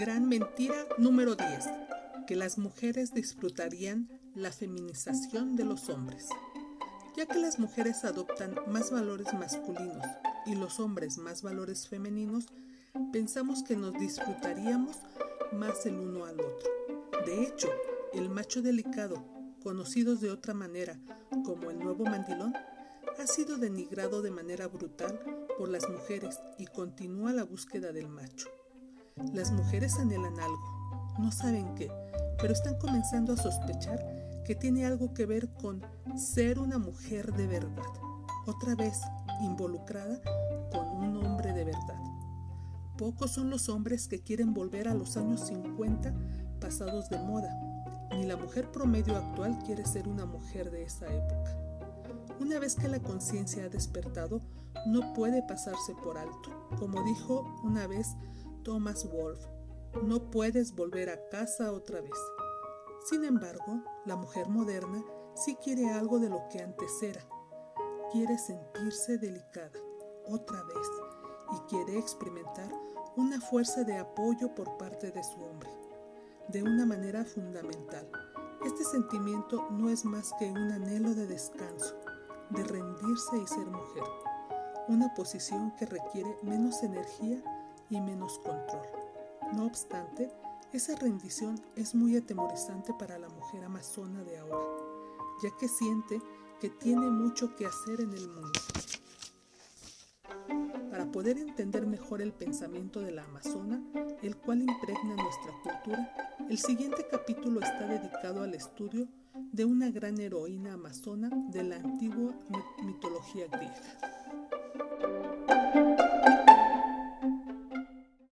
Gran mentira número 10. Que las mujeres disfrutarían la feminización de los hombres. Ya que las mujeres adoptan más valores masculinos y los hombres más valores femeninos, pensamos que nos disfrutaríamos más el uno al otro. De hecho, el macho delicado, conocido de otra manera como el nuevo mandilón, ha sido denigrado de manera brutal por las mujeres y continúa la búsqueda del macho. Las mujeres anhelan algo, no saben qué, pero están comenzando a sospechar que tiene algo que ver con ser una mujer de verdad, otra vez involucrada con un hombre de verdad. Pocos son los hombres que quieren volver a los años 50 pasados de moda, ni la mujer promedio actual quiere ser una mujer de esa época. Una vez que la conciencia ha despertado, no puede pasarse por alto. Como dijo una vez Thomas Wolfe, no puedes volver a casa otra vez. Sin embargo, la mujer moderna sí quiere algo de lo que antes era. Quiere sentirse delicada otra vez y quiere experimentar una fuerza de apoyo por parte de su hombre, de una manera fundamental. Este sentimiento no es más que un anhelo de descanso, de rendirse y ser mujer, una posición que requiere menos energía y menos control. No obstante, esa rendición es muy atemorizante para la mujer amazona de ahora, ya que siente que tiene mucho que hacer en el mundo. Para poder entender mejor el pensamiento de la amazona, el cual impregna nuestra cultura, el siguiente capítulo está dedicado al estudio de una gran heroína amazona de la antigua mitología griega.